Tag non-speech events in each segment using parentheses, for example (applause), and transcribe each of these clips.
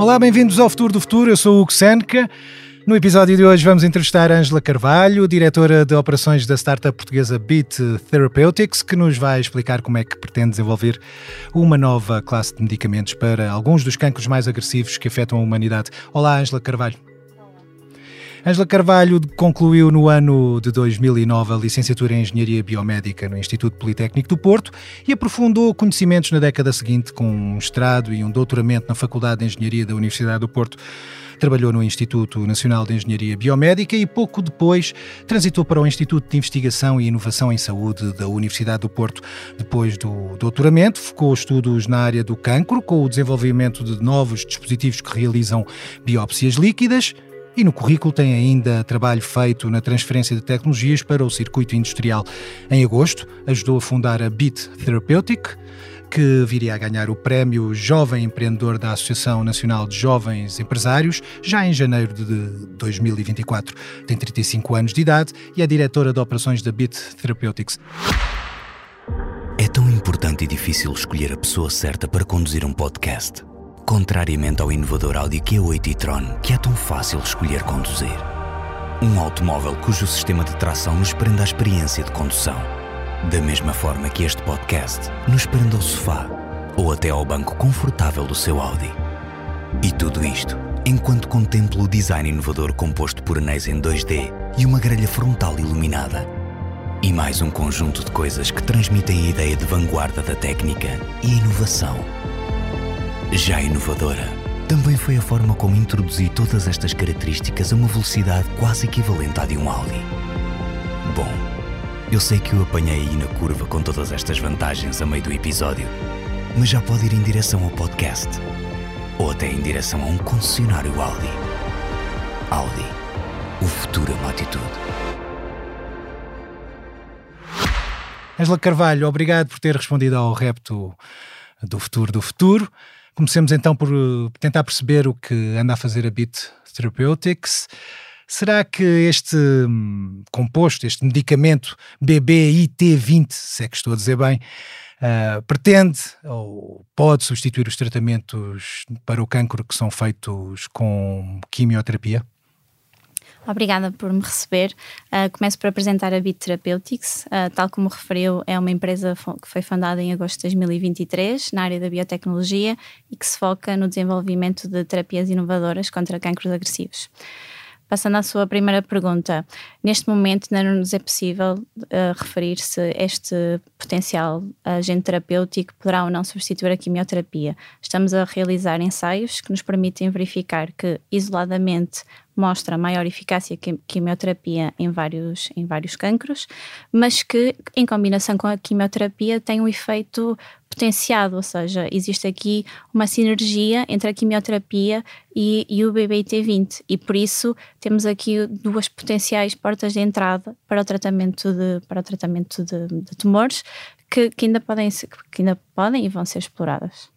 Olá, bem-vindos ao Futuro do Futuro. Eu sou o Hugo Seneca. No episódio de hoje vamos entrevistar Ângela Carvalho, diretora de operações da startup portuguesa Beat Therapeutics, que nos vai explicar como é que pretende desenvolver uma nova classe de medicamentos para alguns dos cancros mais agressivos que afetam a humanidade. Olá, Ângela Carvalho. Ângela Carvalho concluiu no ano de 2009 a licenciatura em Engenharia Biomédica no Instituto Politécnico do Porto e aprofundou conhecimentos na década seguinte com um mestrado e um doutoramento na Faculdade de Engenharia da Universidade do Porto. Trabalhou no Instituto Nacional de Engenharia Biomédica e pouco depois transitou para o Instituto de Investigação e Inovação em Saúde da Universidade do Porto. Depois do doutoramento, focou estudos na área do cancro, com o desenvolvimento de novos dispositivos que realizam biópsias líquidas e no currículo tem ainda trabalho feito na transferência de tecnologias para o circuito industrial. Em agosto, ajudou a fundar a Beat Therapeutic, que viria a ganhar o prémio Jovem Empreendedor da Associação Nacional de Jovens Empresários, já em janeiro de 2024. Tem 35 anos de idade e é diretora de operações da Beat Therapeutics. É tão importante e difícil escolher a pessoa certa para conduzir um podcast. Contrariamente ao inovador Audi Q8 e-tron, que é tão fácil escolher conduzir. Um automóvel cujo sistema de tração nos prende à experiência de condução. Da mesma forma que este podcast nos prende ao sofá ou até ao banco confortável do seu Audi. E tudo isto enquanto contemplo o design inovador composto por anéis em 2D e uma grelha frontal iluminada. E mais um conjunto de coisas que transmitem a ideia de vanguarda da técnica e inovação. Já inovadora, também foi a forma como introduzi todas estas características a uma velocidade quase equivalente à de um Audi. Bom, eu sei que o apanhei aí na curva com todas estas vantagens a meio do episódio, mas já pode ir em direção ao podcast ou até em direção a um concessionário Audi. Audi. O futuro é uma atitude. Ângela Carvalho, obrigado por ter respondido ao repto do futuro do futuro. Comecemos então por tentar perceber o que anda a fazer a Beat Therapeutics. Será que este hum, composto, este medicamento BBIT20, se é que estou a dizer bem, uh, pretende ou pode substituir os tratamentos para o cancro que são feitos com quimioterapia? Obrigada por me receber. Uh, começo por apresentar a Bit Therapeutics. Uh, tal como referiu, é uma empresa que foi fundada em agosto de 2023 na área da biotecnologia e que se foca no desenvolvimento de terapias inovadoras contra cancros agressivos. Passando à sua primeira pergunta, neste momento não nos é possível uh, referir-se este potencial agente terapêutico poderá ou não substituir a quimioterapia. Estamos a realizar ensaios que nos permitem verificar que, isoladamente, mostra maior eficácia que quimioterapia em vários, em vários cancros, mas que em combinação com a quimioterapia tem um efeito potenciado, ou seja, existe aqui uma sinergia entre a quimioterapia e, e o BBIT20 e por isso temos aqui duas potenciais portas de entrada para o tratamento de, para o tratamento de, de tumores que, que, ainda podem, que ainda podem e vão ser exploradas.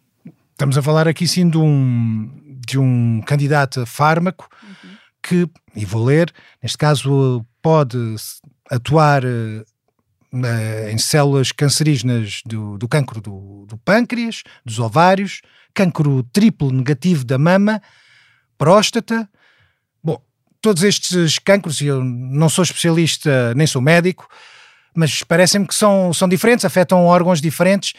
Estamos a falar aqui sim de um, de um candidato a fármaco uhum que, e vou ler, neste caso pode atuar uh, em células cancerígenas do, do cancro do, do pâncreas, dos ovários, cancro triplo negativo da mama, próstata. Bom, todos estes cancros, eu não sou especialista nem sou médico, mas parecem-me que são, são diferentes, afetam órgãos diferentes.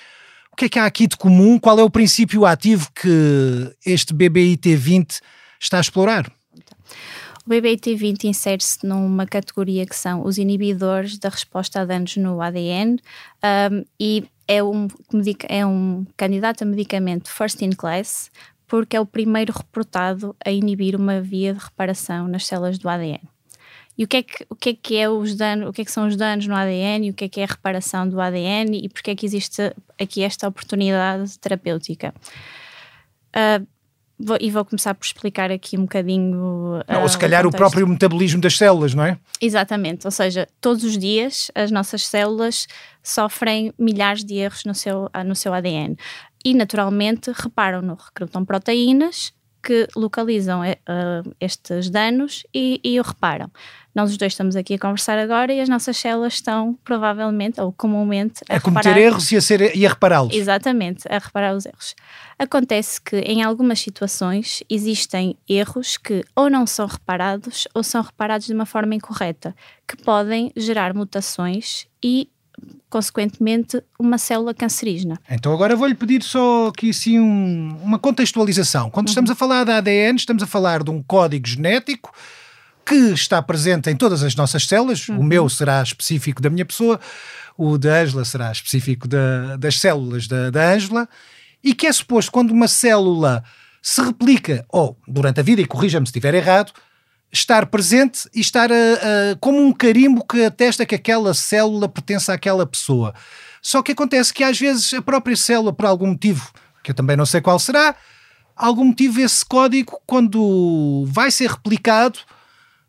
O que é que há aqui de comum? Qual é o princípio ativo que este BBIT20 está a explorar? O BBIT20 insere-se numa categoria que são os inibidores da resposta a danos no ADN um, e é um, é um candidato a medicamento first in class porque é o primeiro reportado a inibir uma via de reparação nas células do ADN. E o que é que, o que, é, que é os danos, o que é que são os danos no ADN e o que é que é a reparação do ADN e porque é que existe aqui esta oportunidade terapêutica? Uh, Vou, e vou começar por explicar aqui um bocadinho. Não, ou se ah, calhar o, o, próprio metabolismo das células, não é? Exatamente, ou seja, todos os dias as nossas células sofrem milhares de erros no seu, ah, no seu ADN e naturalmente reparam no recrutam proteínas que localizam uh, estes danos e, e o reparam. Nós os dois estamos aqui a conversar agora e as nossas células estão provavelmente ou comumente a, a cometer erros e a, ser, e a repará-los. Exatamente, a reparar os erros. Acontece que em algumas situações existem erros que ou não são reparados ou são reparados de uma forma incorreta, que podem gerar mutações e consequentemente, uma célula cancerígena. Então agora vou-lhe pedir só aqui assim um, uma contextualização. Quando uhum. estamos a falar da ADN, estamos a falar de um código genético que está presente em todas as nossas células. Uhum. O meu será específico da minha pessoa, o da Ângela será específico da, das células da Ângela, e que é suposto quando uma célula se replica, ou durante a vida, e corrija-me se estiver errado, estar presente e estar a, a, como um carimbo que atesta que aquela célula pertence àquela pessoa. Só que acontece que às vezes a própria célula, por algum motivo, que eu também não sei qual será, algum motivo esse código, quando vai ser replicado,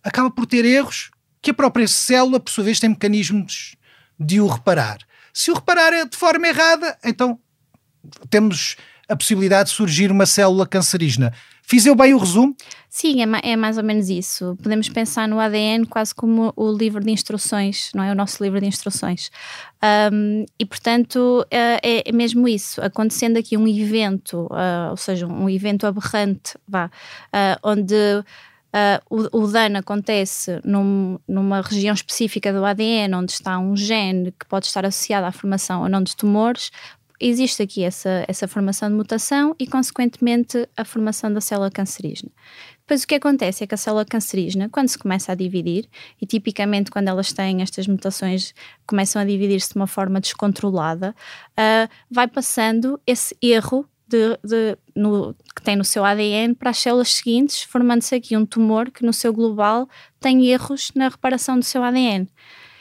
acaba por ter erros que a própria célula, por sua vez, tem mecanismos de o reparar. Se o reparar é de forma errada, então temos a possibilidade de surgir uma célula cancerígena. Fiz eu bem o resumo? Sim, é, é, mais ou menos isso. Podemos pensar no ADN quase como o livro de instruções, não é? O nosso livro de instruções. Um, e, portanto, é, é, mesmo isso. Acontecendo aqui um evento, uh, ou seja, um evento aberrante, vá, uh, onde Uh, o, o, dano acontece num, numa região específica do ADN, onde está um gene que pode estar associado à formação ou não de tumores, existe aqui essa, essa formação de mutação e, consequentemente, a formação da célula cancerígena. Depois, o que acontece é que a célula cancerígena, quando se começa a dividir, e tipicamente quando elas têm estas mutações, começam a dividir-se de uma forma descontrolada, uh, vai passando esse erro de, de, no, que tem no seu ADN para as células seguintes, formando-se aqui um tumor que, no seu global, tem erros na reparação do seu ADN.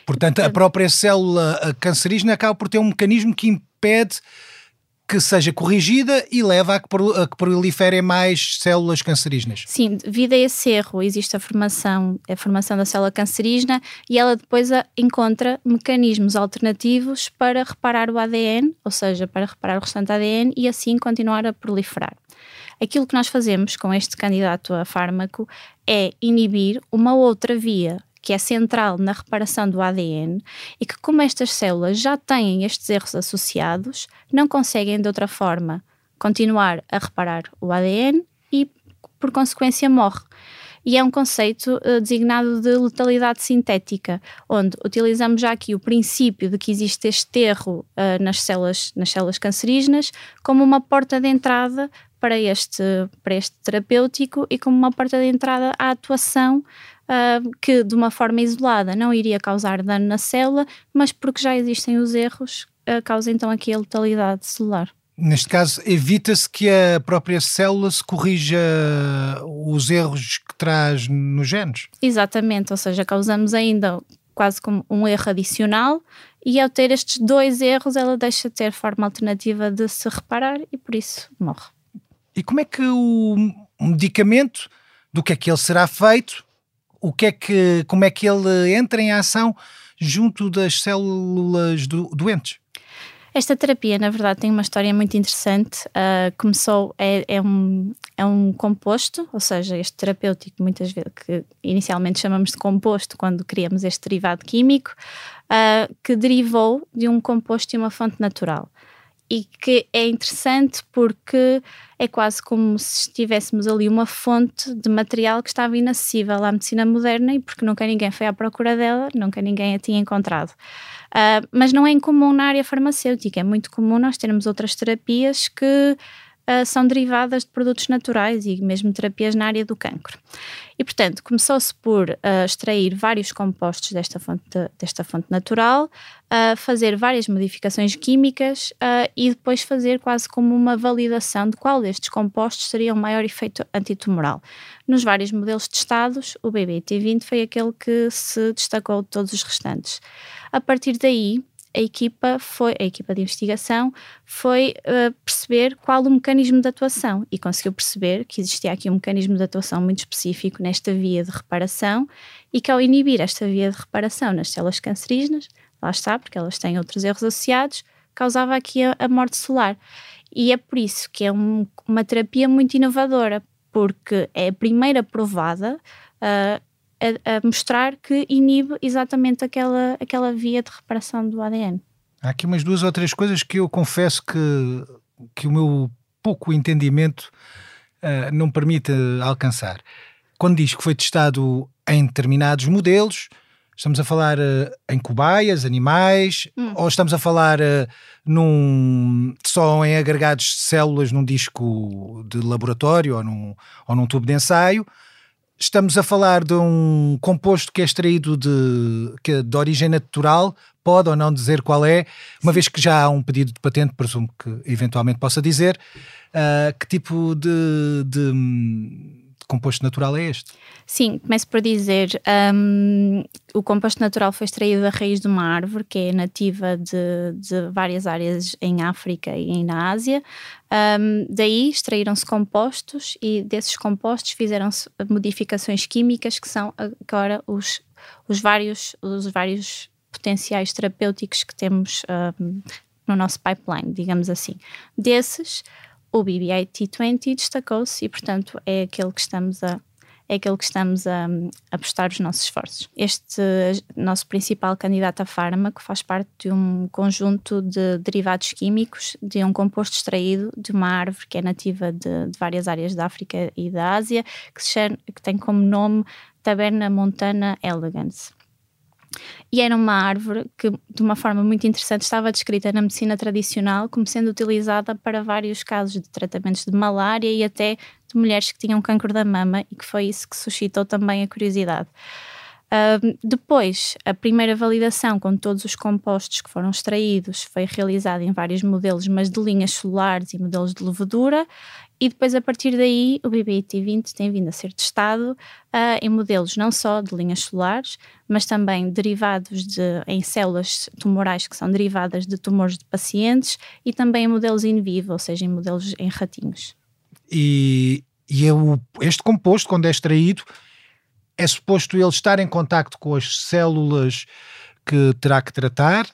Portanto, a própria célula cancerígena acaba por ter um mecanismo que impede que seja corrigida e leva a que, a que proliferem mais células cancerígenas. Sim, devido a esse erro, existe a formação, a formação da célula cancerígena e ela depois encontra mecanismos alternativos para reparar o ADN, ou seja, para reparar o restante ADN e assim continuar a proliferar. Aquilo que nós fazemos com este candidato a fármaco é inibir uma outra via que é central na reparação do ADN e que, como estas células já têm estes erros associados, não conseguem de outra forma continuar a reparar o ADN e, por consequência, morre. E é um conceito uh, designado de letalidade sintética, onde utilizamos já aqui o princípio de que existe este erro uh, nas, células, nas células cancerígenas como uma porta de entrada para este, para este terapêutico e como uma porta de entrada à atuação uh, que de uma forma isolada não iria causar dano na célula, mas porque já existem os erros, uh, causa então aqui a letalidade celular. Neste caso, evita-se que a própria célula se corrija os erros que traz nos genes. Exatamente, ou seja, causamos ainda quase como um erro adicional e ao ter estes dois erros ela deixa de ter forma alternativa de se reparar e por isso morre. E como é que o medicamento, do que é que ele será feito o que é que, como é que ele entra em ação junto das células do, doentes? Esta terapia, na verdade, tem uma história muito interessante. Uh, começou, é, é, um, é um composto, ou seja, este terapêutico, muitas vezes, que inicialmente chamamos de composto quando criamos este derivado químico, uh, que derivou de um composto e uma fonte natural e que é interessante porque é quase como se estivéssemos ali uma fonte de material que estava inacessível à medicina moderna e porque nunca ninguém foi à procura dela, nunca ninguém a tinha encontrado. Uh, mas não é incomum na área farmacêutica, é muito comum nós termos outras terapias que uh, são derivadas de produtos naturais e mesmo terapias na área do cancro. E, portanto, começou-se por uh, extrair vários compostos desta fonte, desta fonte natural, uh, fazer várias modificações químicas uh, e depois fazer quase como uma validação de qual destes compostos seria o maior efeito antitumoral. Nos vários modelos testados, o BBT20 foi aquele que se destacou de todos os restantes. A partir daí, a equipa foi, a equipa de investigação foi uh, perceber qual o mecanismo de atuação e conseguiu perceber que existia aqui um mecanismo de atuação muito específico nesta via de reparação e que ao inibir esta via de reparação nas células cancerígenas, lá está, porque elas têm outros erros associados, causava aqui a, a morte solar. E é por isso que é um, uma terapia muito inovadora, porque é a primeira provada uh, a, a, mostrar que inibe exatamente aquela, aquela via de reparação do ADN. Há aqui umas duas ou três coisas que eu confesso que, que o meu pouco entendimento uh, não permite alcançar. Quando diz que foi testado em determinados modelos, estamos a falar uh, em cobaias, animais, hum. ou estamos a falar uh, num, só em agregados de células num disco de laboratório ou num, ou num tubo de ensaio? Estamos a falar de um composto que é extraído de, que, de origem natural, pode ou não dizer qual é, uma vez que já há um pedido de patente, presumo que eventualmente possa dizer, uh, que tipo de, de composto natural é este? Sim, começo por dizer um, o composto natural foi extraído da raiz de uma árvore que é nativa de, de várias áreas em África e na Ásia. Um, daí extraíram-se compostos e desses compostos fizeram-se modificações químicas que são agora os, os, vários, os vários potenciais terapêuticos que temos um, no nosso pipeline, digamos assim. Desses, o BB-8T20 destacou-se e, portanto, é aquele que estamos a é aquele que estamos a, a prestar os nossos esforços. Este nosso principal candidato a fármaco faz parte de um conjunto de derivados químicos de um composto extraído de uma árvore que é nativa de, de várias áreas da África e da Ásia, que, chama, que tem como nome Taberna Montana elegans. E era uma árvore que, de uma forma muito interessante, estava descrita na medicina tradicional como sendo utilizada para vários casos de tratamentos de malária e até de mulheres que tinham câncer da mama, e que foi isso que suscitou também a curiosidade. Uh, depois, a primeira validação com todos os compostos que foram extraídos foi realizada em vários modelos, mas de linhas solares e modelos de levedura, e depois, a partir daí, o BBIT20 tem vindo a ser testado uh, em modelos não só de linhas solares, mas também derivados de, em células tumorais que são derivadas de tumores de pacientes e também em modelos in vivo, ou seja, em modelos em ratinhos. E, e é o, este composto, quando é extraído, é suposto ele estar em contacto com as células que terá que tratar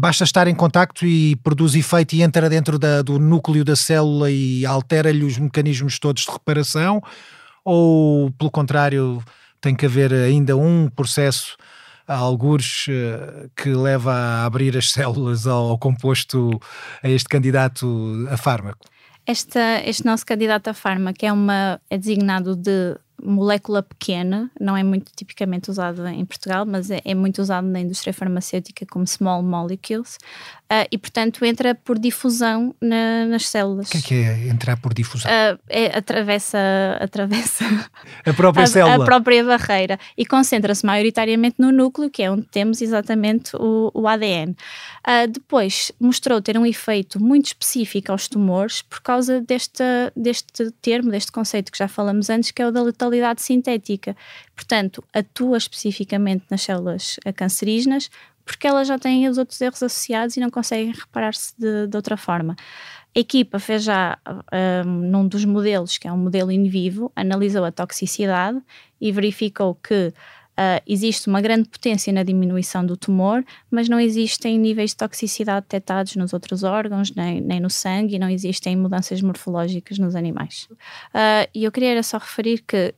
basta estar em contacto e produz efeito e entra dentro da, do núcleo da célula e altera-lhe os mecanismos todos de reparação, ou pelo contrário, tem que haver ainda um processo a algures eh, que leva a abrir as células ao, ao composto a este candidato a fármaco? Esta, este nosso candidato a fármaco é, uma, é designado de molécula pequena, não é muito tipicamente usado em Portugal, mas é, é muito usado na indústria farmacêutica como small molecules uh, e, portanto, entra por difusão na, nas células. O que é, que é entrar por difusão? Uh, é, atravessa, (laughs) atravessa a própria a, célula. A própria barreira e concentra-se maioritariamente no núcleo, que é onde temos exatamente o, o ADN. Uh, ah, depois mostrou ter um efeito muito específico aos tumores por causa deste, deste termo, deste conceito que já falamos antes, que é o da letalidade sintética. Portanto, atua especificamente nas células cancerígenas porque elas já têm os outros erros associados e não conseguem reparar-se de, de, outra forma. A equipa fez já, um, num dos modelos, que é um modelo in vivo, analisou a toxicidade e verificou que Uh, existe uma grande potência na diminuição do tumor, mas não existem níveis de toxicidade detectados nos outros órgãos, nem, nem no sangue, e não existem mudanças morfológicas nos animais. Uh, e eu queria só referir que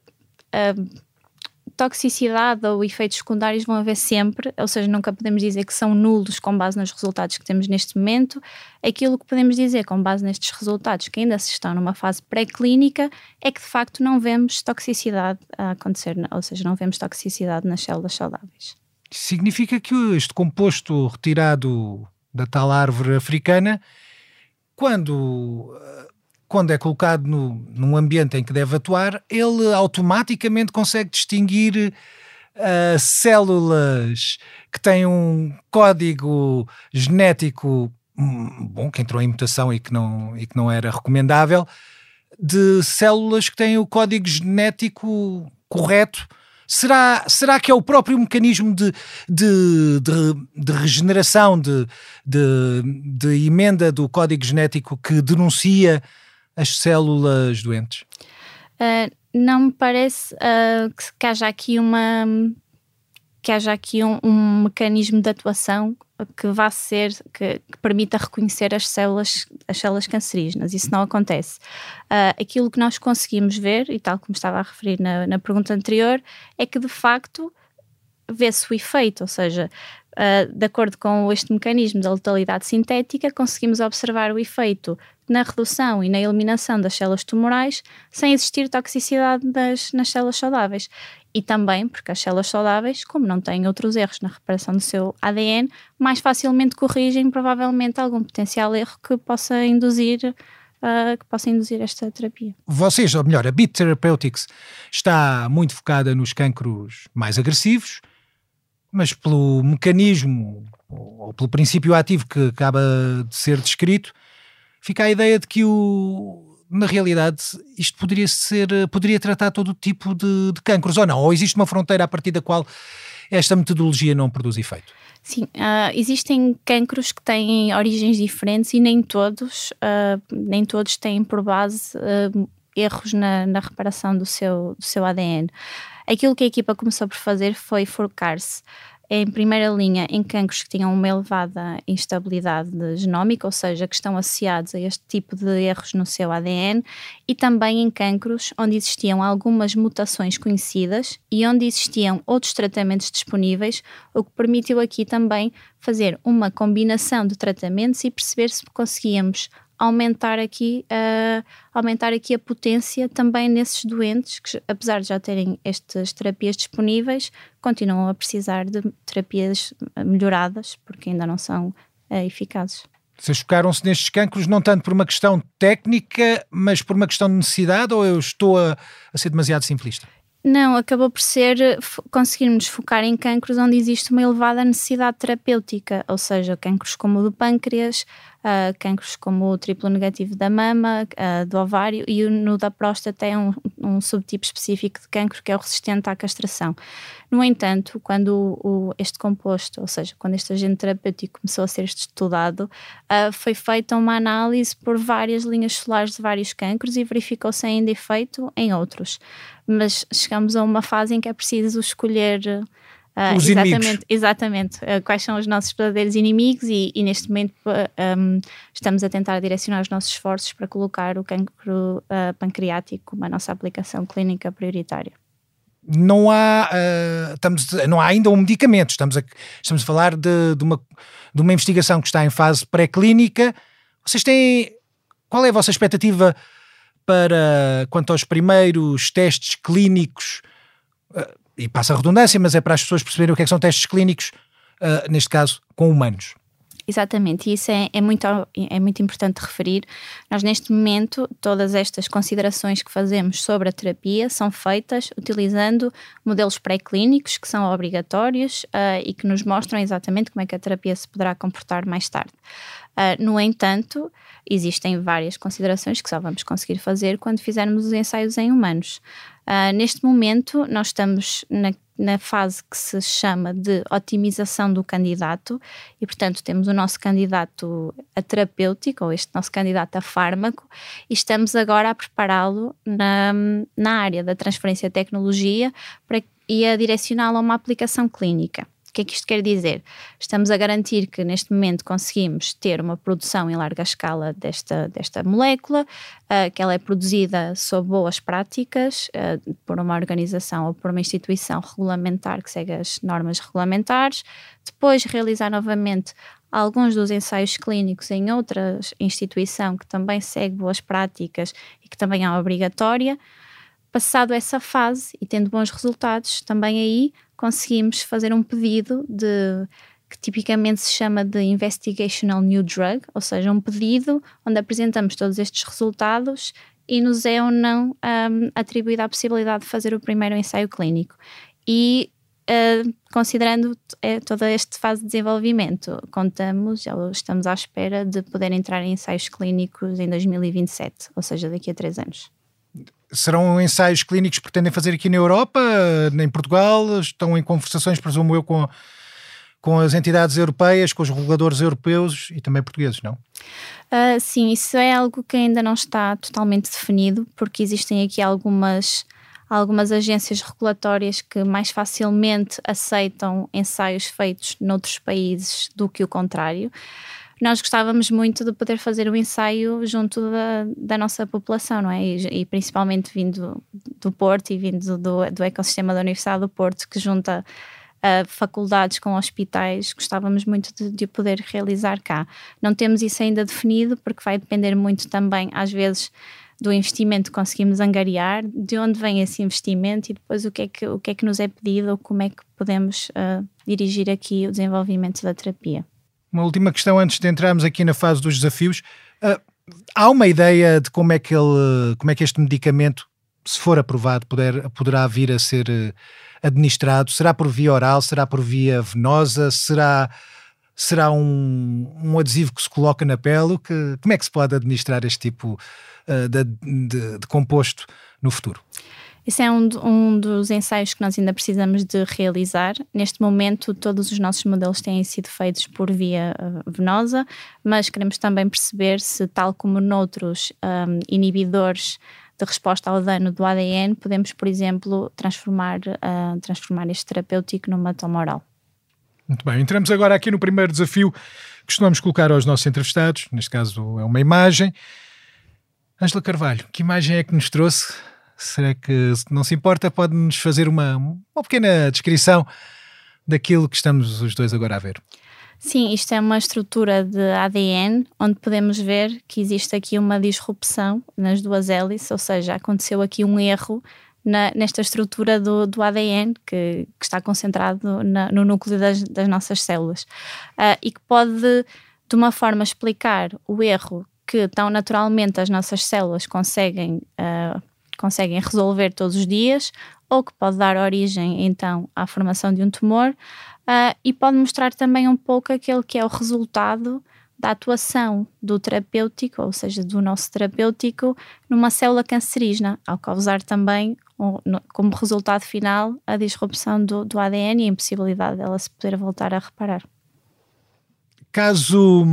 toxicidade ou efeitos secundários vão haver sempre, ou seja, nunca podemos dizer que são nulos com base nos resultados que temos neste momento. Aquilo que podemos dizer com base nestes resultados, que ainda se estão numa fase pré-clínica, é que de facto não vemos toxicidade a acontecer, ou seja, não vemos toxicidade nas células saudáveis. Significa que este composto retirado da tal árvore africana, quando quando é colocado no, num ambiente em que deve atuar, ele automaticamente consegue distinguir uh, células que têm um código genético hum, bom, que entrou em mutação e que não, e que não era recomendável, de células que têm o código genético correto. Será, será que é o próprio mecanismo de, de, de, de regeneração, de, de, de emenda do código genético que denuncia as células doentes? Uh, não me parece uh, que, que, haja aqui uma que haja aqui um, um, mecanismo de atuação que vá ser, que, que, permita reconhecer as células, as células cancerígenas. Isso não acontece. Uh, aquilo que nós conseguimos ver, e tal como estava a referir na, na pergunta anterior, é que de facto vê-se o efeito, ou seja, uh, de acordo com este mecanismo da letalidade sintética, conseguimos observar o efeito na redução e na eliminação das células tumorais sem existir toxicidade das, nas células saudáveis. E também porque as células saudáveis, como não têm outros erros na reparação do seu ADN, mais facilmente corrigem provavelmente algum potencial erro que possa induzir Uh, que possa induzir esta terapia. Vocês, ou melhor, a Beat Therapeutics está muito focada nos cancros mais agressivos, mas pelo mecanismo ou pelo princípio ativo que acaba de ser descrito, fica a ideia de que o na realidade isto poderia ser poderia tratar todo tipo de, de cancros ou não? Ou existe uma fronteira a partir da qual esta metodologia não produz efeito? Sim, uh, existem cancros que têm origens diferentes e nem todos uh, nem todos têm por base uh, erros na, na reparação do seu, do seu ADN. Aquilo que a equipa começou por fazer foi focar-se em primeira linha em cancros que tinham uma elevada instabilidade genómica, ou seja, que estão associados a este tipo de erros no seu ADN, e também em cancros onde existiam algumas mutações conhecidas e onde existiam outros tratamentos disponíveis, o que permitiu aqui também fazer uma combinação de tratamentos e perceber se conseguíamos aumentar aqui, uh, aumentar aqui a potência também nesses doentes que, apesar de já terem estas terapias disponíveis, continuam a precisar de terapias melhoradas porque ainda não são uh, eficazes. Vocês focaram-se nestes cancros não tanto por uma questão técnica, mas por uma questão de necessidade, ou eu estou a, a ser demasiado simplista? Não, acabou por ser conseguirmos focar em cancros onde existe uma elevada necessidade terapêutica, ou seja, cancros como o do pâncreas, uh, cancros como o triplo negativo da mama, uh, do ovário e no da próstata é um, um, subtipo específico de cancro que é o resistente à castração. No entanto, quando o, o, este composto, ou seja, quando este agente terapêutico começou a ser estudado, uh, foi feita uma análise por várias linhas solares de vários cancros e verificou-se ainda efeito em outros. Mas chegamos a uma fase em que é preciso escolher Uh, os exatamente, inimigos. exatamente. Uh, quais são os nossos verdadeiros inimigos e, e neste momento uh, um, estamos a tentar direcionar os nossos esforços para colocar o cancro pancreático como a nossa aplicação clínica prioritária. Não há, estamos, não há ainda um medicamento, estamos a, estamos a falar de, de, uma, de uma investigação que está em fase pré-clínica. Vocês têm. Qual é a vossa expectativa para quanto aos primeiros testes clínicos? E passa a redundância, mas é para as pessoas perceberem o que, é que são testes clínicos, uh, neste caso, com humanos. Exatamente, e isso é, é, muito, é muito importante referir. Nós, neste momento, todas estas considerações que fazemos sobre a terapia são feitas utilizando modelos pré-clínicos que são obrigatórios uh, e que nos mostram exatamente como é que a terapia se poderá comportar mais tarde. Uh, no entanto, existem várias considerações que só vamos conseguir fazer quando fizermos os ensaios em humanos. Uh, neste momento, nós estamos na, na, fase que se chama de otimização do candidato e, portanto, temos o nosso candidato a terapêutico, ou este nosso candidato a fármaco, e estamos agora a prepará-lo na, na área da transferência de tecnologia para, e a direcioná-lo a uma aplicação clínica. O que é que isto quer dizer? Estamos a garantir que neste momento conseguimos ter uma produção em larga escala desta, desta molécula, uh, que ela é produzida sob boas práticas uh, por uma organização ou por uma instituição regulamentar que segue as normas regulamentares, depois realizar novamente alguns dos ensaios clínicos em outra instituição que também segue boas práticas e que também é obrigatória. Passado essa fase e tendo bons resultados, também aí conseguimos fazer um pedido de que tipicamente se chama de Investigational New Drug, ou seja, um pedido onde apresentamos todos estes resultados e nos é ou não um, atribuída a possibilidade de fazer o primeiro ensaio clínico. E uh, considerando é, toda esta fase de desenvolvimento, contamos, já estamos à espera de poder entrar em ensaios clínicos em 2027, ou seja, daqui a três anos serão ensaios clínicos que pretendem fazer aqui na Europa, em Portugal? Estão em conversações, presumo eu, com, com as entidades europeias, com os reguladores europeus e também portugueses, não? Uh, sim, isso é algo que ainda não está totalmente definido, porque existem aqui algumas algumas agências regulatórias que mais facilmente aceitam ensaios feitos noutros países do que o contrário nós gostávamos muito de poder fazer o um ensaio junto da, da, nossa população, não é? E, e, principalmente vindo do Porto e vindo do, do ecossistema da Universidade do Porto, que junta uh, faculdades com hospitais, gostávamos muito de, de, poder realizar cá. Não temos isso ainda definido, porque vai depender muito também, às vezes, do investimento que conseguimos angariar, de onde vem esse investimento e depois o que é que, o que, é que nos é pedido ou como é que podemos uh, dirigir aqui o desenvolvimento da terapia. Uma última questão antes de entrarmos aqui na fase dos desafios. Uh, há uma ideia de como é que ele, como é que este medicamento, se for aprovado, poder, poderá vir a ser uh, administrado? Será por via oral? Será por via venosa? Será será um, um adesivo que se coloca na pele? Que, como é que se pode administrar este tipo uh, de, de, de composto no futuro? Esse é um, um, dos ensaios que nós ainda precisamos de realizar. Neste momento, todos os nossos modelos têm sido feitos por via uh, venosa, mas queremos também perceber se, tal como noutros um, inibidores de resposta ao dano do ADN, podemos, por exemplo, transformar, uh, transformar este terapêutico numa toma oral. Muito bem, entramos agora aqui no primeiro desafio que costumamos colocar aos nossos entrevistados, neste caso é uma imagem. Ângela Carvalho, que imagem é que nos trouxe Será que, se não se importa, pode-nos fazer uma, uma pequena descrição daquilo que estamos os dois agora a ver? Sim, isto é uma estrutura de ADN onde podemos ver que existe aqui uma disrupção nas duas hélices, ou seja, aconteceu aqui um erro na, nesta estrutura do, do ADN que, que, está concentrado na, no núcleo das, das nossas células uh, e que pode, de uma forma, explicar o erro que tão naturalmente as nossas células conseguem uh, conseguem resolver todos os dias, ou que pode dar origem então à formação de um tumor, uh, e pode mostrar também um pouco aquele que é o resultado da atuação do terapêutico, ou seja, do nosso terapêutico, numa célula cancerígena, ao causar também, como resultado final, a disrupção do, do ADN e a impossibilidade dela se poder voltar a reparar. Caso,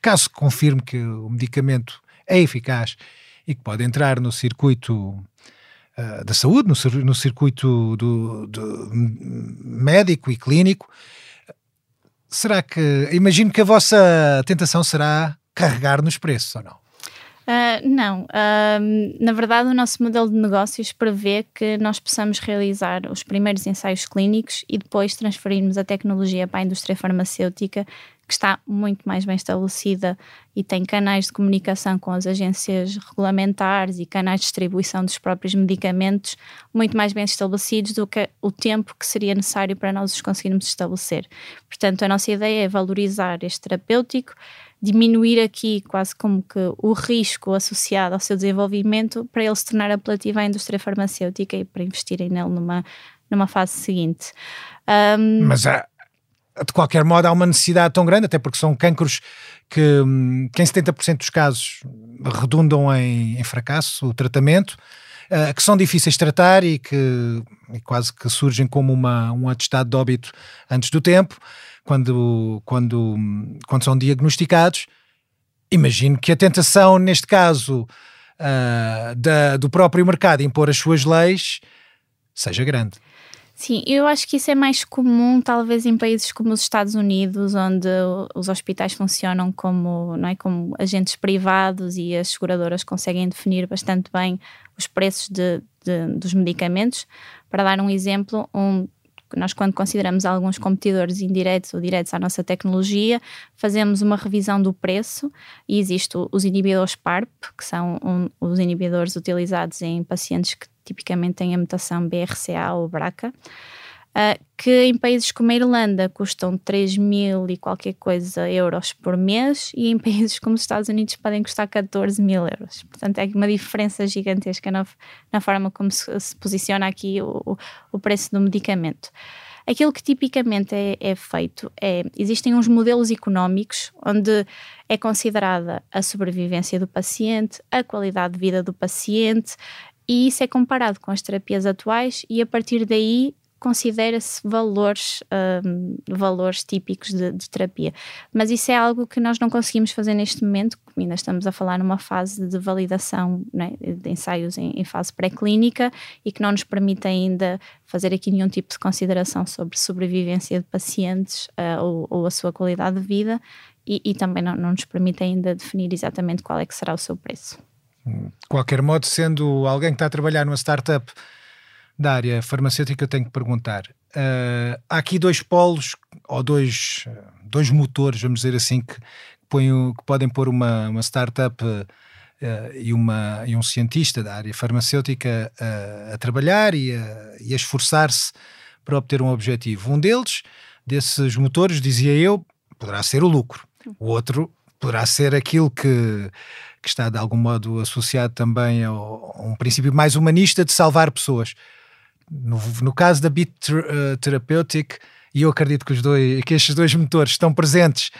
caso confirme que o medicamento é eficaz e que pode entrar no circuito uh, da saúde, no, no circuito do, do, médico e clínico. Será que. Imagino que a vossa tentação será carregar nos preços ou não? Uh, não, uh, na verdade, o nosso modelo de negócios prevê que nós possamos realizar os primeiros ensaios clínicos e depois transferirmos a tecnologia para a indústria farmacêutica que está muito mais bem estabelecida e tem canais de comunicação com as agências regulamentares e canais de distribuição dos próprios medicamentos muito mais bem estabelecidos do que o tempo que seria necessário para nós os conseguirmos estabelecer. Portanto, a nossa ideia é valorizar este terapêutico, diminuir aqui quase como que o risco associado ao seu desenvolvimento para ele se tornar apelativo à indústria farmacêutica e para investirem nele numa, numa fase seguinte. Um, Mas há, de qualquer modo, há uma necessidade tão grande, até porque são cancros que, hum, que em 70% dos casos redundam em, em fracasso o tratamento, uh, que são difíceis de tratar e que e quase que surgem como uma, um atestado de óbito antes do tempo, quando, quando, quando são diagnosticados. Imagino que a tentação, neste caso, uh, da, do próprio mercado impor as suas leis seja grande. Sim, eu acho que isso é mais comum, talvez, em países como os Estados Unidos, onde os hospitais funcionam como, não é, como agentes privados e as seguradoras conseguem definir bastante bem os preços de, de dos medicamentos. Para dar um exemplo, um, nós, quando consideramos alguns competidores indiretos ou diretos à nossa tecnologia, fazemos uma revisão do preço e existem os inibidores PARP, que são um, os inibidores utilizados em pacientes que tipicamente têm a mutação BRCA ou BRCA, uh, que em países como a Irlanda custam 3 mil e qualquer coisa euros por mês e em países como os Estados Unidos podem custar 14 mil euros. Portanto, é uma diferença gigantesca na, na forma como se, se posiciona aqui o, o preço do medicamento. Aquilo que tipicamente é, é, feito é existem uns modelos económicos onde é considerada a sobrevivência do paciente, a qualidade de vida do paciente, e isso é comparado com as terapias atuais e a partir daí considera-se valores, um, valores típicos de, de, terapia. Mas isso é algo que nós não conseguimos fazer neste momento, ainda estamos a falar numa fase de validação né, de ensaios em, em fase pré-clínica e que não nos permite ainda fazer aqui nenhum tipo de consideração sobre sobrevivência de pacientes uh, ou, ou, a sua qualidade de vida e, e também não, não nos permite ainda definir exatamente qual é que será o seu preço. De qualquer modo, sendo alguém que está a trabalhar numa startup da área farmacêutica, eu tenho que perguntar: uh, há aqui dois polos, ou dois, dois motores, vamos dizer assim, que, põem, que podem pôr uma, uma startup uh, e, uma, e um cientista da área farmacêutica uh, a trabalhar e a, e a esforçar-se para obter um objetivo. Um deles, desses motores, dizia eu, poderá ser o lucro. O outro poderá ser aquilo que, que está de algum modo associado também ao, a um princípio mais humanista de salvar pessoas no, no caso da Beat Therapeutic, e eu acredito que, os dois, que estes dois motores estão presentes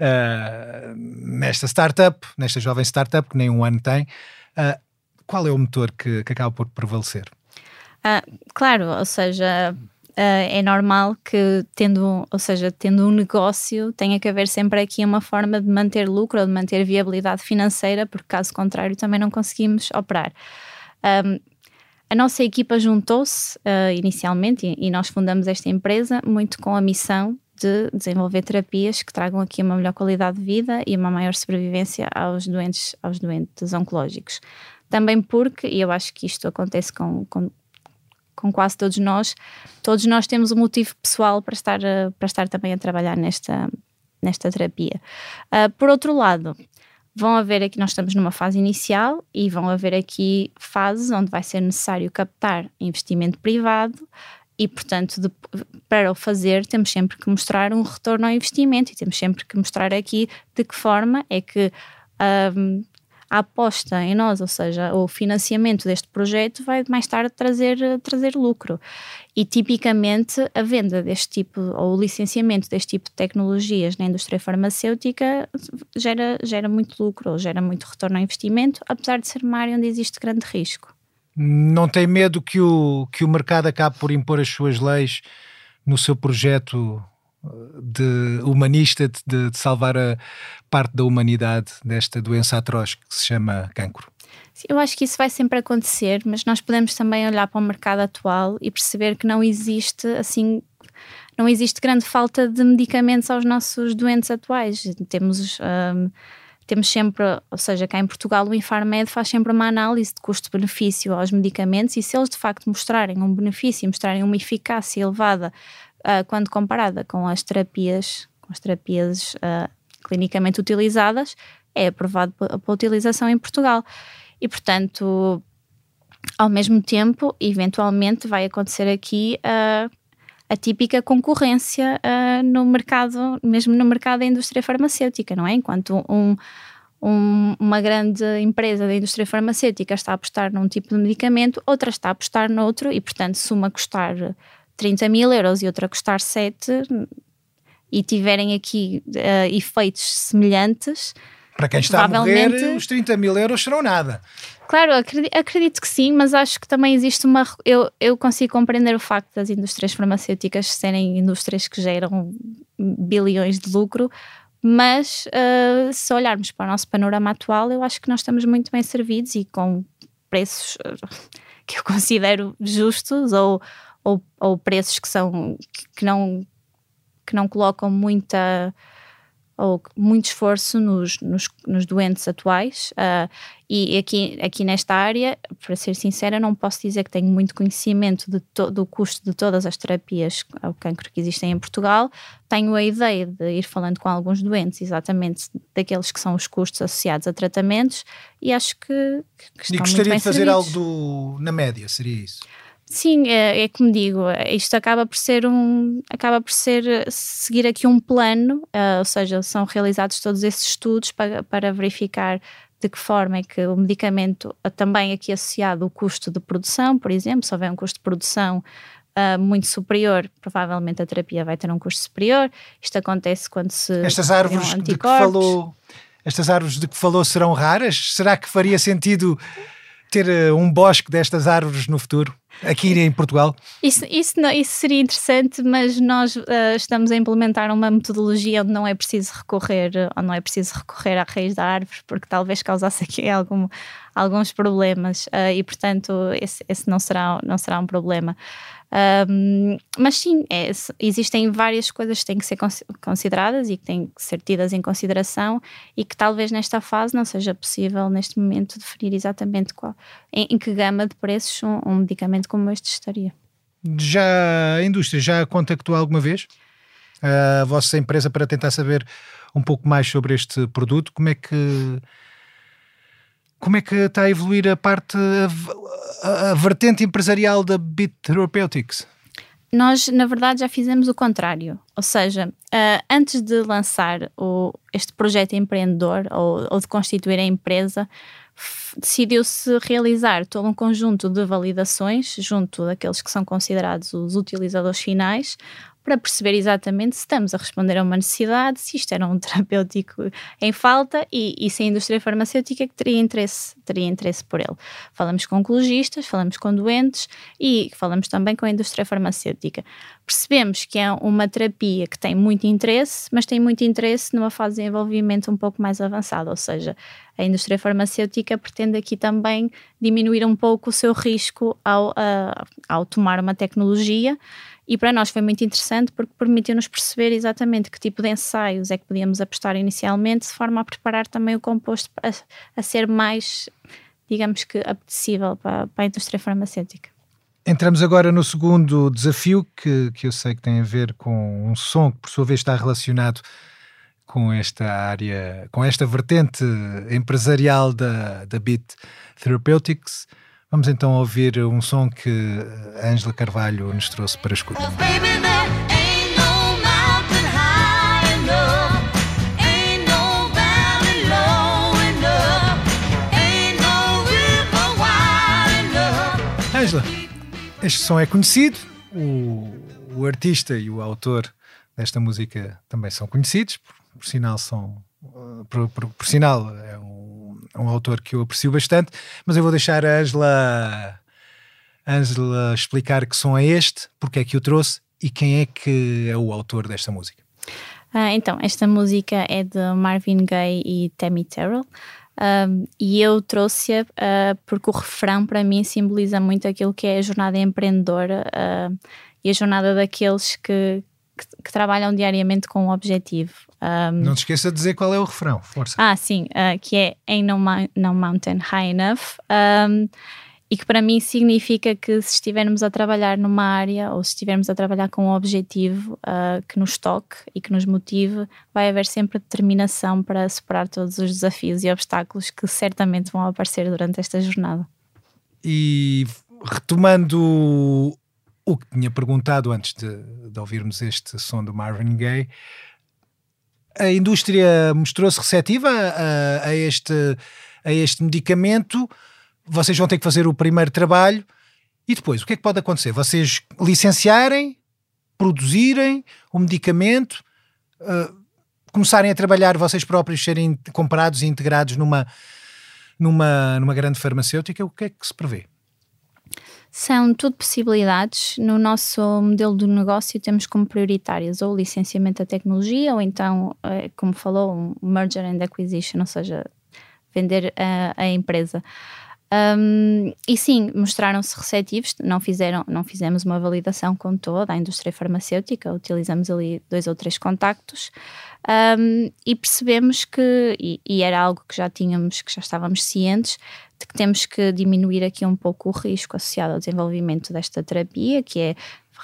uh, nesta startup, nesta jovem startup que nem um ano tem. Uh, qual é o motor que, que acaba por prevalecer? Uh, claro, ou seja, é normal que tendo, ou seja, tendo um negócio, tenha que haver sempre aqui uma forma de manter lucro ou de manter viabilidade financeira, porque caso contrário também não conseguimos operar. Um, a nossa equipa juntou-se uh, inicialmente e, e, nós fundamos esta empresa muito com a missão de desenvolver terapias que tragam aqui uma melhor qualidade de vida e uma maior sobrevivência aos doentes, aos doentes oncológicos. Também porque, e eu acho que isto acontece com, com, com quase todos nós, todos nós temos um motivo pessoal para estar, uh, para estar também a trabalhar nesta, nesta terapia. Uh, por outro lado, vão haver aqui, nós estamos numa fase inicial e vão haver aqui fases onde vai ser necessário captar investimento privado e, portanto, de, para o fazer, temos sempre que mostrar um retorno ao investimento e temos sempre que mostrar aqui de que forma é que um, a aposta em nós, ou seja, o financiamento deste projeto vai mais tarde trazer, trazer lucro. E tipicamente a venda deste tipo, ou o licenciamento deste tipo de tecnologias na indústria farmacêutica gera, gera muito lucro, ou gera muito retorno ao investimento, apesar de ser uma área onde existe grande risco. Não tem medo que o, que o mercado acabe por impor as suas leis no seu projeto de humanista de, de, salvar a parte da humanidade desta doença atroz que se chama cancro? Eu acho que isso vai sempre acontecer, mas nós podemos também olhar para o mercado atual e perceber que não existe assim não existe grande falta de medicamentos aos nossos doentes atuais. Temos um, temos sempre, ou seja, cá em Portugal o Infarmed faz sempre uma análise de custo-benefício aos medicamentos e se eles de facto mostrarem um benefício mostrarem uma eficácia elevada uh, quando comparada com as terapias, com as terapias uh, clinicamente utilizadas, é aprovado para utilização em Portugal. E, portanto, ao mesmo tempo, eventualmente vai acontecer aqui uh, a típica concorrência uh, no mercado, mesmo no mercado da indústria farmacêutica, não é? Enquanto um, um, uma grande empresa da indústria farmacêutica está a apostar num tipo de medicamento, outra está a apostar noutro e, portanto, se uma custar 30 mil euros e outra custar 7 e tiverem aqui uh, efeitos semelhantes. Para quem está provavelmente... a morrer, os 30 mil euros serão nada. Claro, acredito, que sim, mas acho que também existe uma. Eu, eu consigo compreender o facto das indústrias farmacêuticas serem indústrias que geram bilhões de lucro, mas uh, se olharmos para o nosso panorama atual, eu acho que nós estamos muito bem servidos e com preços uh, (laughs) que eu considero justos ou, ou, ou preços que são que não que não colocam muita ou muito esforço nos, nos, nos doentes atuais uh, e aqui, aqui nesta área, para ser sincera, não posso dizer que tenho muito conhecimento de do custo de todas as terapias ao cancro que existem em Portugal. Tenho a ideia de ir falando com alguns doentes exatamente daqueles que são os custos associados a tratamentos e acho que, que estão E gostaria de fazer servidos. algo do, na média, seria isso? Sim, é, é, como digo, isto acaba por ser um, acaba por ser seguir aqui um plano, uh, ou seja, são realizados todos esses estudos para, para verificar de que forma é que o medicamento, uh, também aqui associado o custo de produção, por exemplo, se houver um custo de produção uh, muito superior, provavelmente a terapia vai ter um custo superior. Isto acontece quando se estas árvores de que falou, estas árvores de que falou serão raras. Será que faria sentido ter uh, um bosque destas árvores no futuro? Aqui em Portugal? Isso, isso, não, isso seria interessante, mas nós uh, estamos a implementar uma metodologia onde não é preciso recorrer, onde não é preciso recorrer à raiz da árvore, porque talvez causasse aqui (laughs) algum, alguns problemas uh, e, portanto, esse, esse, não, será, não será um problema. Um, mas sim, é, existem várias coisas que têm que ser consideradas e que têm que ser tidas em consideração e que talvez nesta fase não seja possível, neste momento, definir exatamente qual, em, em que gama de preços um, um, medicamento como este estaria. Já a indústria já contactou alguma vez a vossa empresa para tentar saber um pouco mais sobre este produto? Como é que como é que está a evoluir a parte, a, a, vertente empresarial da Bit Therapeutics? Nós, na verdade, já fizemos o contrário. Ou seja, uh, antes de lançar o, este projeto empreendedor ou, ou de constituir a empresa, decidiu-se realizar todo um conjunto de validações junto daqueles que são considerados os utilizadores finais, para perceber exatamente se estamos a responder a uma necessidade, se isto era um (laughs) terapêutico em falta e, e se a indústria farmacêutica que teria interesse, teria interesse por ele. Falamos com oncologistas, falamos com doentes e falamos também com a indústria farmacêutica. Percebemos que é uma terapia que tem muito interesse, mas tem muito interesse numa fase de desenvolvimento um pouco mais avançada, ou seja, a indústria farmacêutica pretende aqui também diminuir um pouco o seu risco ao, uh, ao tomar uma tecnologia e para nós foi muito interessante porque permitiu-nos perceber exatamente que tipo de ensaios é que podíamos apostar inicialmente, de forma a preparar também o composto a, a ser mais, digamos que, apetecível para, para, a indústria farmacêutica. Entramos agora no segundo desafio, que, que eu sei que tem a ver com um som que, por sua vez, está relacionado com esta área, com esta vertente empresarial da, da Bit Therapeutics. Vamos então ouvir um som que a Ângela Carvalho nos trouxe para escutar. Ângela, este som é conhecido, o, o artista e o autor desta música também são conhecidos, por, por sinal são por, por, por, sinal é um um autor que eu aprecio bastante, mas eu vou deixar a Angela, Angela explicar que som é este, porque é que o trouxe e quem é que é o autor desta música. Ah, então, esta música é de Marvin Gaye e Tammy Terrell. Um, e eu trouxe-a uh, porque o refrão para mim simboliza muito aquilo que é a jornada empreendedora uh, e a jornada daqueles que, que, que, trabalham diariamente com um objetivo. Um, não te esqueça de dizer qual é o refrão, força. Ah, sim, uh, que é Ain't no, no Mountain High Enough. Um, e que para mim significa que se estivermos a trabalhar numa área ou se estivermos a trabalhar com um objetivo uh, que nos toque e que nos motive, vai haver sempre determinação para superar todos os desafios e obstáculos que certamente vão aparecer durante esta jornada. E retomando o que tinha perguntado antes de, de ouvirmos este som do Marvin Gaye, a indústria mostrou-se receptiva a, a, este, a este medicamento. Vocês vão ter que fazer o primeiro trabalho. E depois, o que é que pode acontecer? Vocês licenciarem, produzirem o medicamento, uh, começarem a trabalhar vocês próprios, serem comprados e integrados numa, numa, numa grande farmacêutica. O que é que se prevê? São tudo possibilidades. No nosso modelo de negócio temos como prioritárias ou o licenciamento da tecnologia ou então, eh, como falou, um merger and acquisition, ou seja, vender a, a empresa. Um, e sim, mostraram-se receptivos, não, fizeram, não fizemos uma validação com toda a indústria farmacêutica, utilizamos ali dois ou três contactos um, e percebemos que, e, e, era algo que já tínhamos, que já estávamos cientes, de que temos que diminuir aqui um pouco o risco associado ao desenvolvimento desta terapia, que é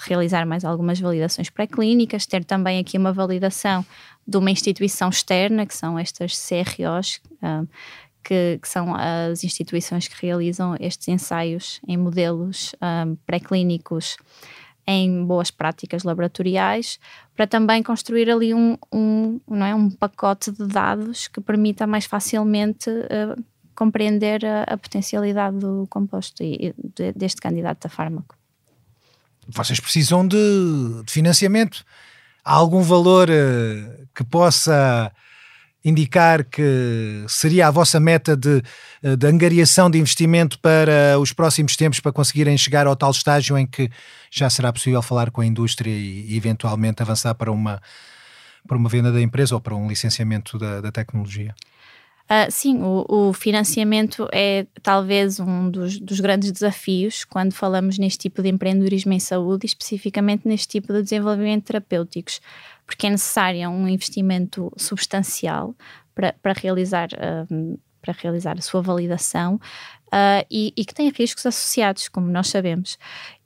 realizar mais algumas validações pré-clínicas, ter também aqui uma validação de uma instituição externa, que são estas CROs, um, que, que, são as instituições que realizam estes ensaios em modelos um, pré-clínicos em boas práticas laboratoriais, para também construir ali um, um, não é, um pacote de dados que permita mais facilmente uh, compreender a, a, potencialidade do composto e, de, deste candidato a fármaco. Vocês precisam de, de financiamento? Há algum valor uh, que possa indicar que seria a vossa meta de, de angariação de investimento para os próximos tempos para conseguirem chegar ao tal estágio em que já será possível falar com a indústria e, e eventualmente avançar para uma, para uma venda da empresa ou para um licenciamento da, da tecnologia? Uh, sim, o, o, financiamento é talvez um dos, dos, grandes desafios quando falamos neste tipo de empreendedorismo em saúde, especificamente neste tipo de desenvolvimento terapêuticos porque é necessário um investimento substancial para, para realizar. Um, para realizar a sua validação uh, e, e, que tem riscos associados, como nós sabemos.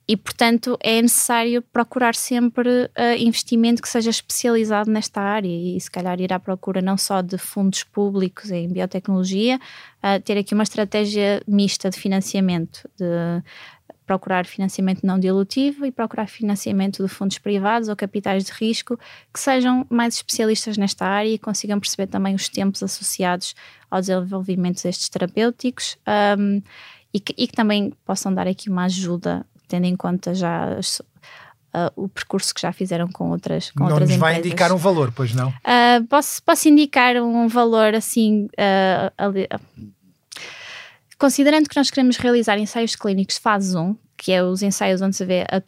E, portanto, é necessário procurar sempre uh, investimento que seja especializado nesta área e, se calhar, ir à procura não só de fundos públicos em biotecnologia, uh, ter aqui uma estratégia mista de financiamento, de procurar financiamento não dilutivo e procurar financiamento de fundos privados ou capitais de risco que sejam mais especialistas nesta área e consigam perceber também os tempos associados ao desenvolvimento destes terapêuticos um, e, que, e, que, também possam dar aqui uma ajuda, tendo em conta já as, Uh, o percurso que já fizeram com outras com Não outras nos empresas. vai indicar um valor, pois não? Uh, posso, posso indicar um valor assim, uh, ali, Considerando que nós queremos realizar ensaios clínicos fase 1, que é os ensaios onde se vê a,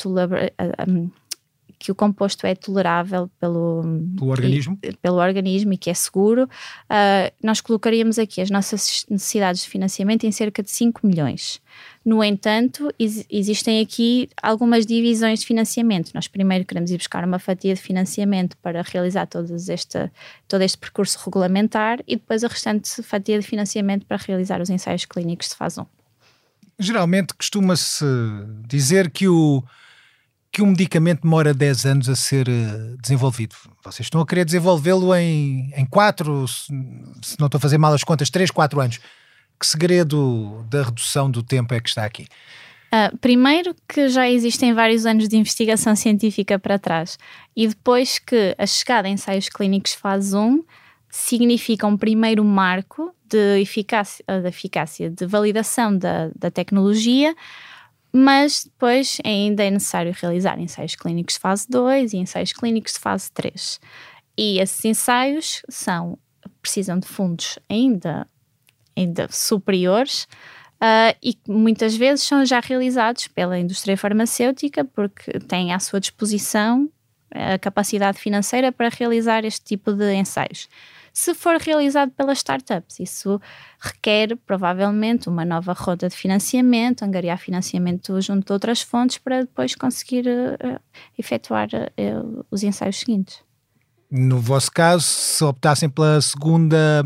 que o composto é tolerável pelo, pelo organismo. E, pelo organismo e que é seguro, uh, nós colocaríamos aqui as nossas necessidades de financiamento em cerca de 5 milhões. No entanto, ex existem aqui algumas divisões de financiamento. Nós primeiro queremos ir buscar uma fatia de financiamento para realizar todo este, todo este percurso regulamentar e depois a restante fatia de financiamento para realizar os ensaios clínicos de fase 1. Geralmente costuma-se dizer que o, que um medicamento demora 10 anos a ser eh, desenvolvido. Vocês estão a querer desenvolvê-lo em, em 4, se, se não estou a fazer mal as contas, 3, 4 anos. Que segredo da redução do tempo é que está aqui? Uh, primeiro que já existem vários anos de investigação (laughs) científica para trás e depois que a chegada em ensaios clínicos fase 1 significa um primeiro marco de eficácia, de, eficácia, de validação da, da tecnologia, mas depois ainda é necessário realizar ensaios clínicos de fase 2 e ensaios clínicos de fase 3. E esses ensaios são, precisam de fundos ainda ainda superiores uh, e muitas vezes são já realizados pela indústria farmacêutica porque têm à sua disposição a capacidade financeira para realizar este tipo de ensaios. Se for realizado pelas startups, isso requer provavelmente uma nova roda de financiamento, angariar financiamento junto de outras fontes para depois conseguir uh, efetuar uh, os ensaios seguintes. No vosso caso, se optassem pela segunda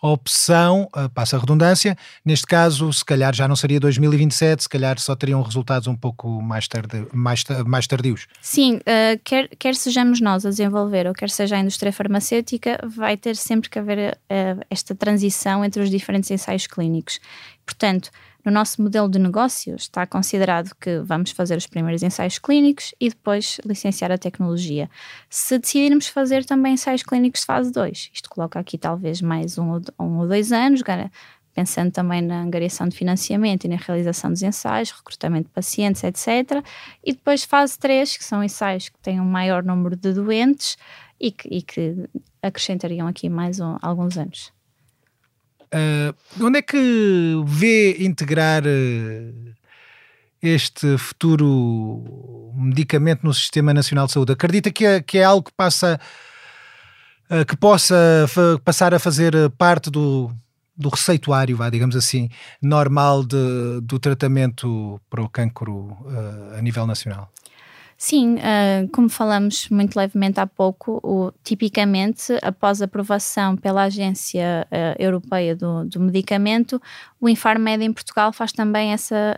opção, uh, passa a redundância, neste caso, se calhar já não seria 2027, se calhar só teriam resultados um pouco mais, tarde, mais, mais tardios. Sim, uh, quer, quer sejamos nós a desenvolver ou quer seja a indústria farmacêutica, vai ter sempre que haver uh, esta transição entre os diferentes ensaios clínicos. Portanto, no nosso modelo de negócio está considerado que vamos fazer os primeiros ensaios clínicos e depois licenciar a tecnologia. Se decidirmos fazer também ensaios clínicos de fase 2, isto coloca aqui talvez mais um, ou dois anos, pensando também na angariação de financiamento e na realização dos ensaios, recrutamento de pacientes, etc. E depois fase 3, que são ensaios que têm um maior número de doentes e que, e que acrescentariam aqui mais um, alguns anos. Uh, onde é que vê integrar uh, este futuro medicamento no Sistema Nacional de Saúde? Acredita que é, que é algo que passa uh, que possa passar a fazer parte do, do receituário, vá, digamos assim, normal de, do tratamento para o cancro a nível nacional? Sim, uh, como falamos muito levemente há pouco, o, tipicamente, após aprovação pela Agência uh, Europeia do, do, Medicamento, o Infarmed em Portugal faz também essa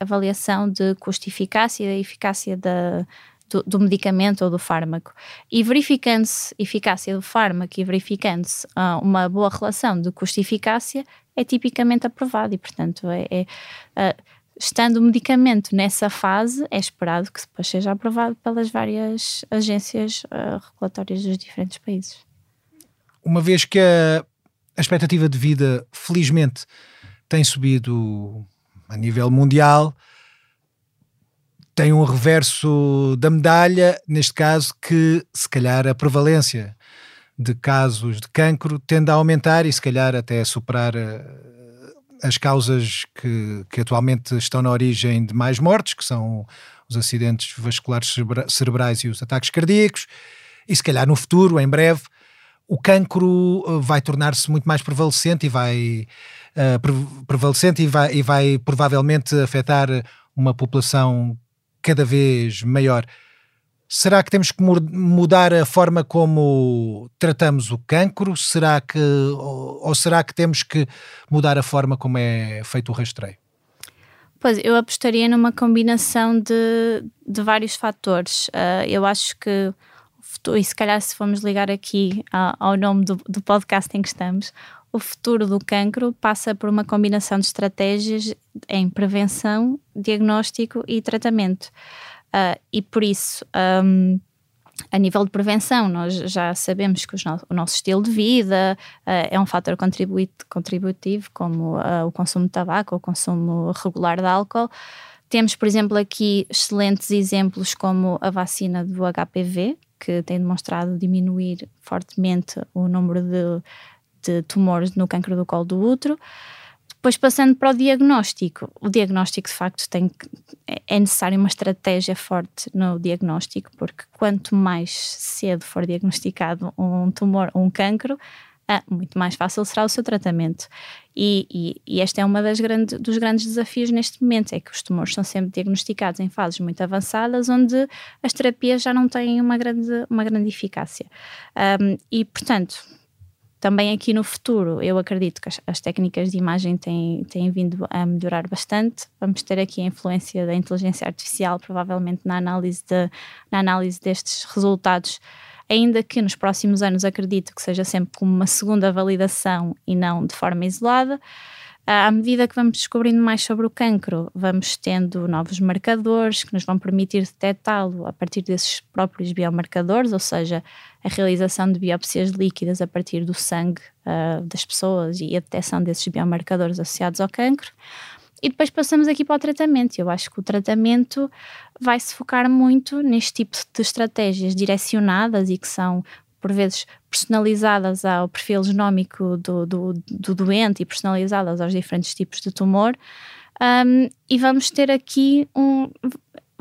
avaliação de custo-eficácia e eficácia da, do, do, medicamento ou do fármaco. E verificando-se eficácia do fármaco e verificando-se uh, uma boa relação de custo-eficácia, é tipicamente aprovado e, portanto, é, é estando o medicamento nessa fase, é esperado que depois seja aprovado pelas várias agências uh, regulatórias dos diferentes países. Uma vez que a, a expectativa de vida, felizmente, tem subido a nível mundial, tem um reverso da medalha, neste caso, que se calhar a prevalência de casos de cancro tende a aumentar e se calhar até superar uh, as causas que, que atualmente estão na origem de mais mortes, que são os acidentes vasculares cerebrais e os ataques cardíacos, e se calhar no futuro, em breve, o cancro eh, vai tornar-se muito mais prevalecente e vai uh, prevalecente e vai, e vai provavelmente afetar uma população cada vez maior. Será que temos que mudar a forma como tratamos o cancro? Será que, ou, ou será que temos que mudar a forma como é feito o rastreio? Pois, eu apostaria numa combinação de, de vários fatores. Uh, eu acho que, e se calhar se formos ligar aqui ao, nome do, do podcast em que estamos, o futuro do cancro passa por uma combinação de estratégias em prevenção, diagnóstico e tratamento. Uh, e por isso, um, a nível de prevenção, nós já sabemos que no, o nosso estilo de vida uh, é um fator contributivo, como uh, o consumo de tabaco, o consumo regular de álcool. Temos, por exemplo, aqui excelentes exemplos como a vacina do HPV, que tem demonstrado diminuir fortemente o número de, de tumores no câncer do colo do útero. Depois, passando para o diagnóstico, o diagnóstico de facto tem que, é necessário uma estratégia forte no diagnóstico, porque quanto mais cedo for diagnosticado um tumor ou um cancro, ah, muito mais fácil será o seu tratamento. E, e, e este é um grande, dos grandes desafios neste momento, é que os tumores são sempre diagnosticados em fases muito avançadas, onde as terapias já não têm uma grande, uma grande eficácia. Um, e, portanto, também aqui no futuro, eu acredito que as, as, técnicas de imagem têm, têm vindo a melhorar bastante. Vamos ter aqui a influência da inteligência artificial, provavelmente na análise, de, na análise destes resultados, ainda que nos próximos anos acredito que seja sempre como uma segunda validação e não de forma isolada. À medida que vamos descobrindo mais sobre o cancro, vamos tendo novos marcadores que nos vão permitir detectá-lo a partir desses próprios biomarcadores, ou seja, a realização de biópsias líquidas a partir do sangue uh, das pessoas e a detecção desses biomarcadores associados ao cancro. E depois passamos aqui para o tratamento. Eu acho que o tratamento vai se focar muito neste tipo de estratégias direcionadas e que são por vezes personalizadas ao perfil genómico do, do, do doente e personalizadas aos diferentes tipos de tumor. Um, e vamos ter aqui um.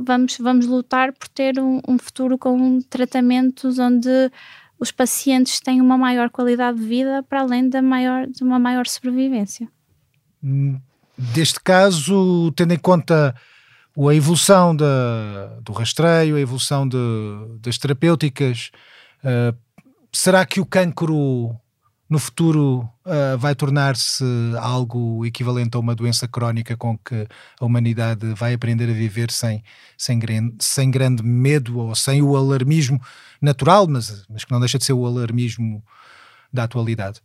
Vamos, vamos lutar por ter um, um futuro com tratamentos onde os pacientes têm uma maior qualidade de vida para além da maior, de uma maior sobrevivência. Deste caso, tendo em conta a evolução da, do rastreio, a evolução de, das terapêuticas, uh, será que o cancro no futuro uh, vai tornar-se algo equivalente a uma doença crónica com que a humanidade vai aprender a viver sem, sem, grande, sem grande medo ou sem o alarmismo natural, mas, mas que não deixa de ser o alarmismo da atualidade?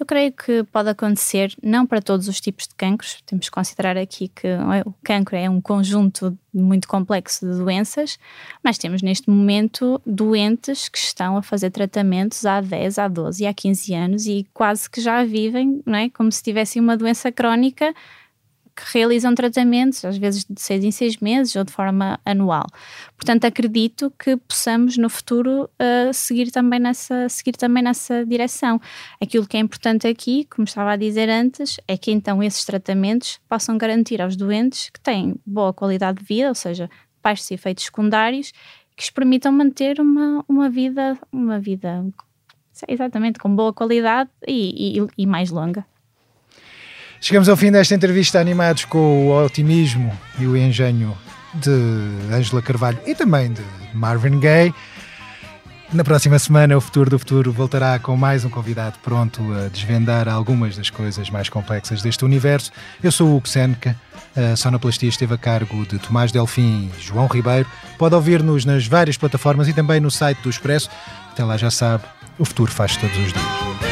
Eu creio que pode acontecer, não para todos os tipos de cancros, temos que considerar aqui que o cancro é um conjunto muito complexo de doenças, mas temos neste momento doentes que estão a fazer tratamentos há 10, há 12 e há 15 anos e quase que já vivem, não é? como se tivessem uma doença crónica que realizam tratamentos, às vezes de seis em seis meses ou de forma anual. Portanto, acredito que possamos no futuro uh, seguir, também nessa, seguir também nessa direção. Aquilo que é importante aqui, como estava a dizer antes, é que então esses tratamentos possam garantir aos doentes que têm boa qualidade de vida, ou seja, baixos efeitos secundários, que os permitam manter uma, uma vida, uma vida exatamente com boa qualidade e, e, e mais longa. Chegamos ao fim desta entrevista animados com o otimismo e o engenho de Ângela Carvalho e também de Marvin Gaye. Na próxima semana, o Futuro do Futuro voltará com mais um convidado pronto a desvendar algumas das coisas mais complexas deste universo. Eu sou o Hugo Seneca, a sonoplastia esteve a cargo de Tomás Delfim e João Ribeiro. Pode ouvir-nos nas várias plataformas e também no site do Expresso. Até lá já sabe, o futuro faz todos os dias.